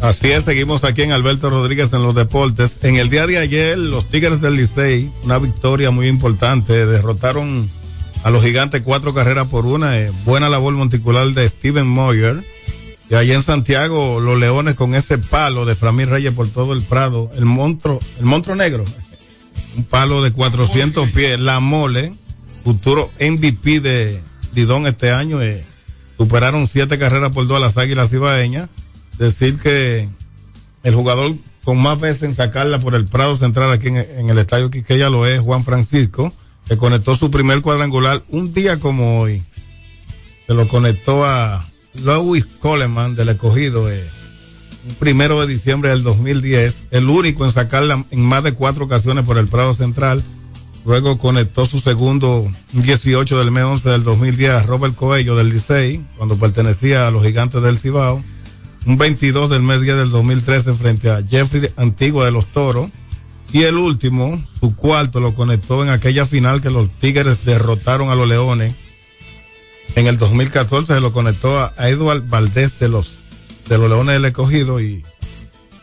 Así es, seguimos aquí en Alberto Rodríguez en los deportes. En el día de ayer, los Tigres del Licey, una victoria muy importante, derrotaron a los gigantes cuatro carreras por una. eh, buena labor monticular de Steven Moyer. Y allá en Santiago, los Leones con ese palo de Framil Reyes por todo el Prado, el monstruo, el monstruo negro, un palo de 400 pies, la mole, futuro MVP de Lidón este año, eh, superaron siete carreras por dos a las Águilas Ibaeñas. Decir que el jugador con más veces en sacarla por el Prado Central aquí en, el estadio Quiqueya lo es Juan Francisco, que conectó su primer cuadrangular un día como hoy. Se lo conectó a Louis Coleman del escogido, eh, un primero de diciembre del 2010, el único en sacarla en más de cuatro ocasiones por el Prado Central. Luego conectó su segundo un 18 del mes 11 del 2010 a Robert Coello del Licey, cuando pertenecía a los gigantes del Cibao. Un 22 del mes 10 del 2013 frente a Jeffrey Antigua de los Toros. Y el último, su cuarto, lo conectó en aquella final que los Tigres derrotaron a los Leones. En el 2014 se lo conectó a Eduard Valdés de los, de los Leones del Escogido. Y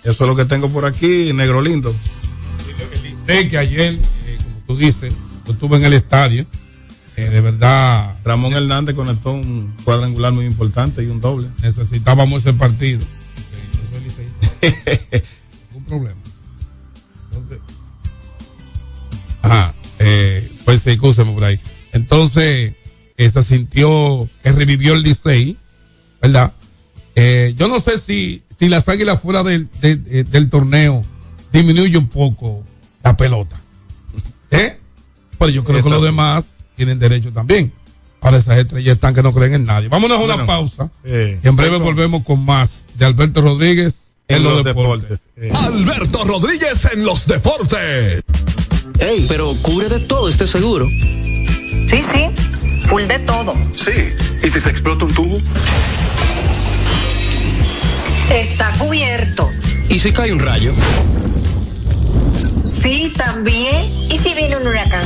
eso es lo que tengo por aquí, negro lindo. Sé que ayer, eh, como tú dices, yo estuve en el estadio. Eh, de verdad. Ramón Hernández conectó un cuadrangular muy importante y un doble. Necesitábamos ese partido. Yo soy. Ningún problema. Entonces, ajá, eh, pues sí, escúchame por ahí. Entonces, eh, se sintió que revivió el Licey, ¿verdad? Eh, yo no sé si, si las águilas fuera del, de- de- del torneo disminuye un poco la pelota. ¿Eh? Pero yo creo que los demás tienen derecho también. Ahora esas estrellas están que no creen en nadie. Vámonos a una Bueno, pausa. eh, y en breve volvemos con más de Alberto Rodríguez en, los, deportes. Alberto Rodríguez en los deportes. Ey, pero cubre de todo este seguro. Sí, sí, full de todo. Sí. ¿Y si se explota un tubo? Está cubierto. ¿Y si cae un rayo? Sí, también. ¿Y si viene un huracán?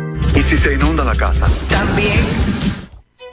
¿Y si se inunda la casa? También.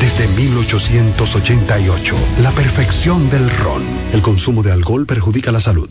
desde 1888, la perfección del ron. El consumo de alcohol perjudica la salud.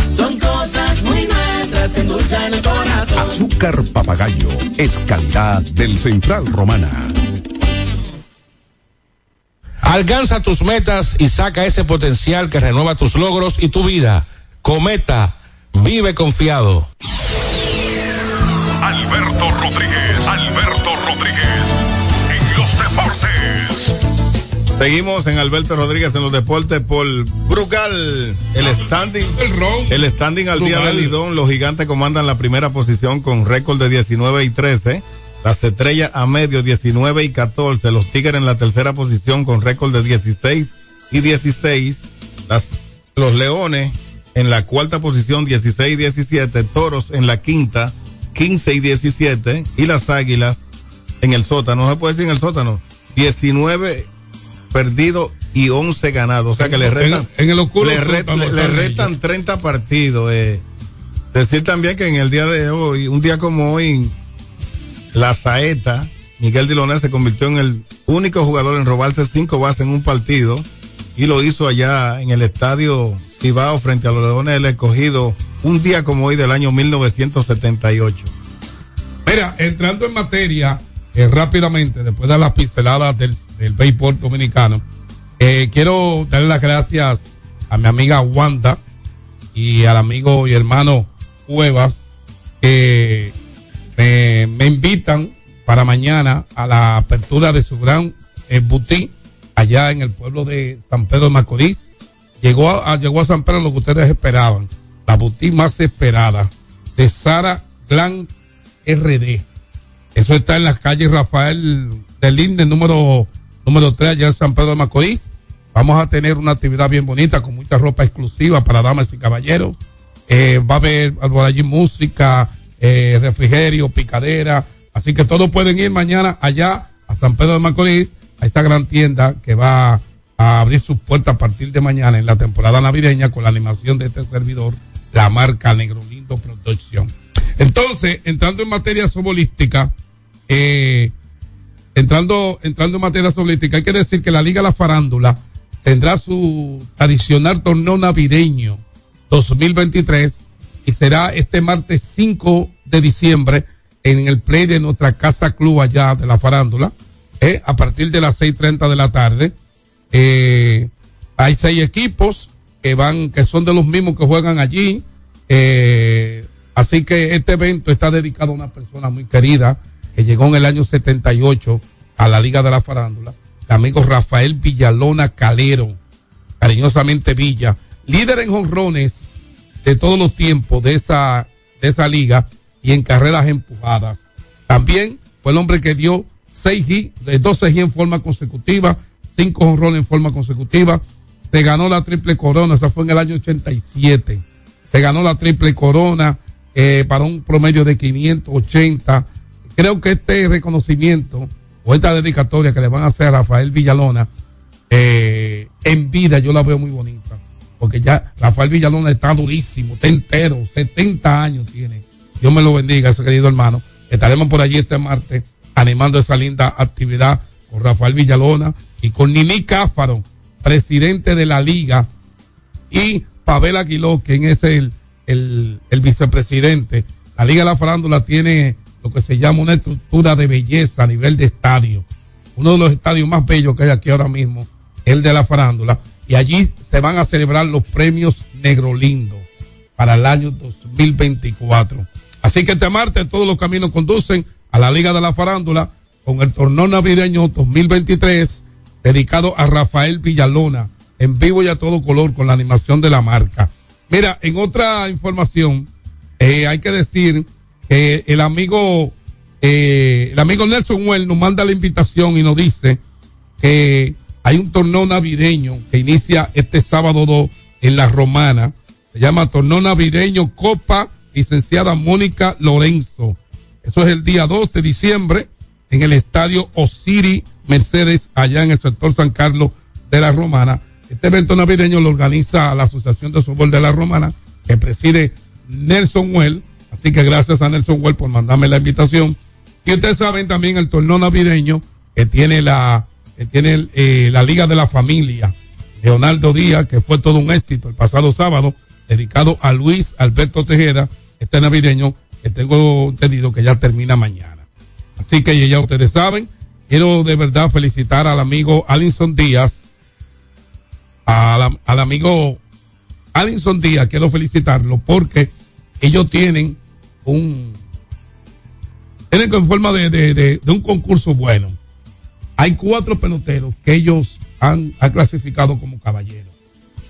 Son cosas muy nuestras que endulzan el corazón. Azúcar papagayo es calidad del Central Romana. Alcanza tus metas y saca ese potencial que renueva tus logros y tu vida. Cometa, vive confiado. Alberto Rodríguez, Alberto Rodríguez, Seguimos en Alberto Rodríguez en los deportes por Brugal. El standing, el standing al día del Lidón. Los gigantes comandan la primera posición con récord de 19 y 13. Las estrellas a medio 19 y 14. Los Tigres en la tercera posición con récord de 16 y 16. Las, los Leones en la cuarta posición 16 y 17. Toros en la quinta 15 y 17. Y las Águilas en el sótano. No se puede decir en el sótano. 19 perdidos y 11 ganados. O sea que le restan, en el oscuro le, le- le están restan 30 partidos. eh. Decir también que en el día de hoy, un día como hoy, la Saeta, Miguel Diloné se convirtió en el único jugador en robarse cinco bases en un partido y lo hizo allá en el estadio Cibao frente a los Leones del Escogido un día como hoy del año 1978. Mira, entrando en materia eh, rápidamente, después de las pinceladas del, del béisbol dominicano, eh, quiero darle las gracias a mi amiga Wanda y al amigo y hermano Cuevas que me, invitan para mañana a la apertura de su gran eh, boutique allá en el pueblo de San Pedro de Macorís, llegó a, llegó a San Pedro lo que ustedes esperaban. La boutique más esperada de Sara Glan RD. Eso está en la calle Rafael del Linde, número, número 3, allá en San Pedro de Macorís. Vamos a tener una actividad bien bonita con mucha ropa exclusiva para damas y caballeros. Eh, va a haber por allí música, eh, refrigerio, picadera. Así que todos pueden ir mañana allá a San Pedro de Macorís, a esta gran tienda que va a abrir sus puertas a partir de mañana en la temporada navideña con la animación de este servidor, la marca Negro Lindo Producción. Entonces, entrando en materia sobolística, eh, entrando, entrando en materia sobolística, hay que decir que la Liga La Farándula tendrá su tradicional torneo navideño 2023 y será este martes 5 de diciembre en el play de nuestra casa club allá de la farándula, eh, a partir de las 6.30 de la tarde. Eh, hay seis equipos que van, que son de los mismos que juegan allí. Eh, así que este evento está dedicado a una persona muy querida que llegó en el año 78 a la Liga de la Farándula, el amigo Rafael Villalona Calero, cariñosamente Villa, líder en jonrones de todos los tiempos de esa, de esa liga y en carreras empujadas. También fue el hombre que dio 6 hits, de 12 hits en forma consecutiva, 5 jonrones en forma consecutiva. Se ganó la triple corona, esa fue en el año 87. Se ganó la triple corona eh, para un promedio de 580. Creo que este reconocimiento o esta dedicatoria que le van a hacer a Rafael Villalona eh, en vida yo la veo muy bonita. Porque ya Rafael Villalona está durísimo, está entero, 70 años tiene. Dios me lo bendiga, ese querido hermano. Estaremos por allí este martes animando esa linda actividad con Rafael Villalona y con Nini Cáfaro, presidente de la liga, y Pavel Aguiló, quien es el, el, el vicepresidente. La Liga de la Farándula tiene lo que se llama una estructura de belleza a nivel de estadio. Uno de los estadios más bellos que hay aquí ahora mismo, el de la Farándula. Y allí se van a celebrar los premios Negro Lindo para el año 2024. Así que este martes todos los caminos conducen a la Liga de la Farándula con el torneo navideño 2023 dedicado a Rafael Villalona en vivo y a todo color con la animación de la marca. Mira, en otra información, eh, hay que decir el amigo, eh, el amigo Nelson Well nos manda la invitación y nos dice que hay un torneo navideño que inicia este sábado 2 en la Romana. Se llama Torneo Navideño Copa Licenciada Mónica Lorenzo. Eso es el día 2 de diciembre en el estadio Osiri Mercedes, allá en el sector San Carlos de la Romana. Este evento navideño lo organiza la Asociación de Fútbol de la Romana, que preside Nelson Well. Así que gracias a Nelson Well por mandarme la invitación. Y ustedes saben también el torneo navideño que tiene la, que tiene eh, la Liga de la Familia. Leonardo Díaz, que fue todo un éxito el pasado sábado, dedicado a Luis Alberto Tejeda, este navideño que tengo entendido que ya termina mañana. Así que ya ustedes saben, quiero de verdad felicitar al amigo Alinson Díaz, al, al amigo Alinson Díaz, quiero felicitarlo porque ellos tienen un, tienen en forma de, de, de, un concurso bueno. Hay cuatro peloteros que ellos han, clasificado como caballeros.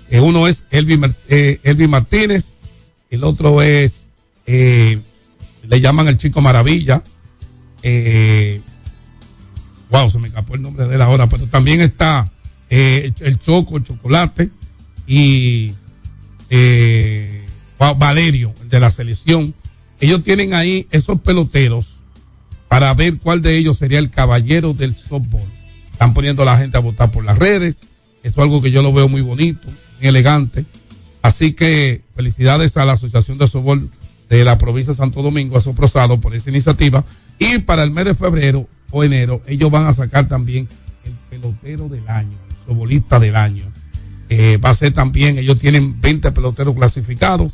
Eh, uno es Elvi, Mar- eh, Martínez, el otro es, eh, le llaman el Chico Maravilla. Eh, wow, se me escapó el nombre de él ahora, pero también está el Choco, el Chocolate y Valerio, el de la selección. Ellos tienen ahí esos peloteros para ver cuál de ellos sería el caballero del softball. Están poniendo a la gente a votar por las redes. Eso es algo que yo lo veo muy bonito, muy elegante. Así que felicidades a la Asociación de Softball de la provincia de Santo Domingo, a Soprosado, por esa iniciativa. Y para el mes de febrero o enero, ellos van a sacar también el pelotero del año, el softballista del año. Eh, va a ser también, ellos tienen 20 peloteros clasificados,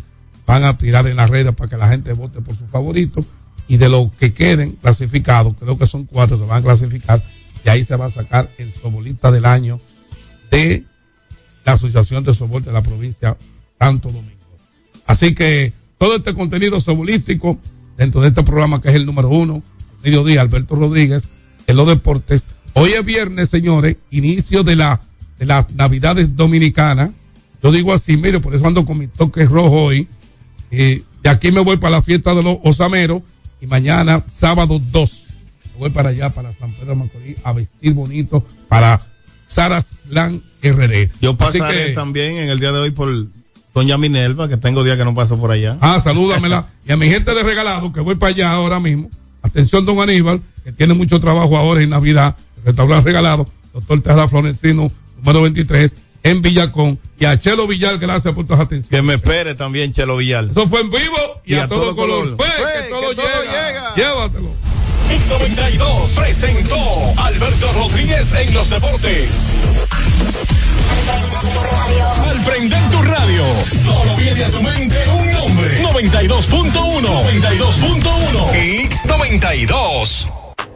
van a tirar en las redes para que la gente vote por su favorito y de los que queden clasificados, creo que son cuatro que van a clasificar, y ahí se va a sacar el sobolista del año de la Asociación de Sobol de la provincia Santo Domingo. Así que todo este contenido sobolístico dentro de este programa que es el número uno, mediodía, Alberto Rodríguez, en los deportes. Hoy es viernes, señores, inicio de la de las Navidades Dominicanas. Yo digo así, mire, por eso ando con mi toque rojo hoy. Eh, de aquí me voy para la fiesta de los osameros y mañana, sábado 2, me voy para allá, para San Pedro de Macorís, a vestir bonito para Saras Plan RD. Yo pasaré que- también en el día de hoy por Doña Minerva, que tengo días que no paso por allá. Ah, salúdamela. y a mi gente de regalado, que voy para allá ahora mismo. Atención, don Aníbal, que tiene mucho trabajo ahora en Navidad. El restaurante regalado, doctor Tejada Florentino, número 23, en Villacón. Y a Chelo Villar, gracias por tus atenciones. Que me espere también, Chelo Villar. Eso fue en vivo y, a, todo, color. Fe, Fe, que todo que todo llega. llega. Llévatelo. X92 presentó Alberto Rodríguez en los deportes. Al prender tu radio, solo viene a tu mente un nombre. 92.1. 92.1. X92.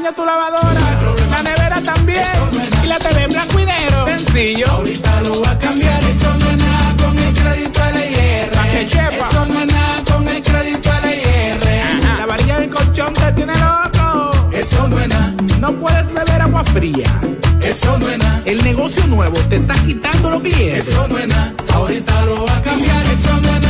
Tu lavadora, la nevera también, y la TV en blanco y negro. Sencillo. Ahorita lo va a cambiar, eso no es nada con el crédito LIR. Eso no es nada con el crédito LIR. La varilla del colchón te tiene loco. Eso no es nada. No puedes beber agua fría. Eso no es nada. El negocio nuevo te está quitando los clientes. Eso no es nada. Ahorita lo va a cambiar, eso no es nada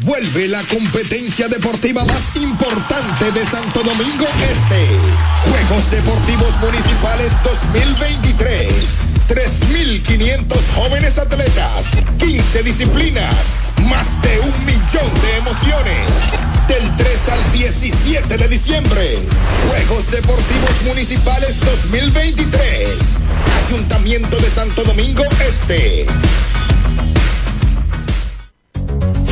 Vuelve la competencia deportiva más importante de Santo Domingo Este. Juegos Deportivos Municipales 2023. 3.500 jóvenes atletas, 15 disciplinas, más de un millón de emociones. Del 3 al 17 de diciembre. Juegos Deportivos Municipales 2023. Ayuntamiento de Santo Domingo Este.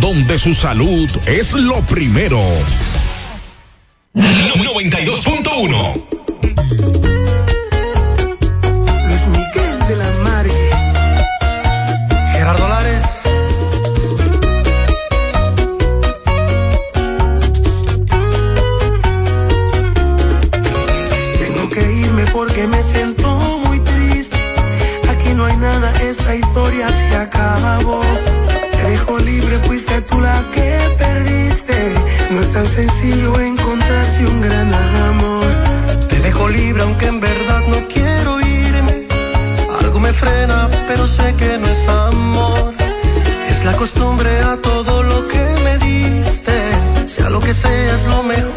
donde su salud es lo primero. 92.1 Luis Miguel de la Margue. Gerardo Lares. Tengo que irme porque me siento muy triste. Aquí no hay nada, esta historia se acabó. Libre, fuiste tú la que perdiste. No es tan sencillo encontrarse un gran amor. Te dejo libre aunque en verdad no quiero irme. Algo me frena, pero sé que no es amor. Es la costumbre a todo lo que me diste. Sea lo que sea, es lo mejor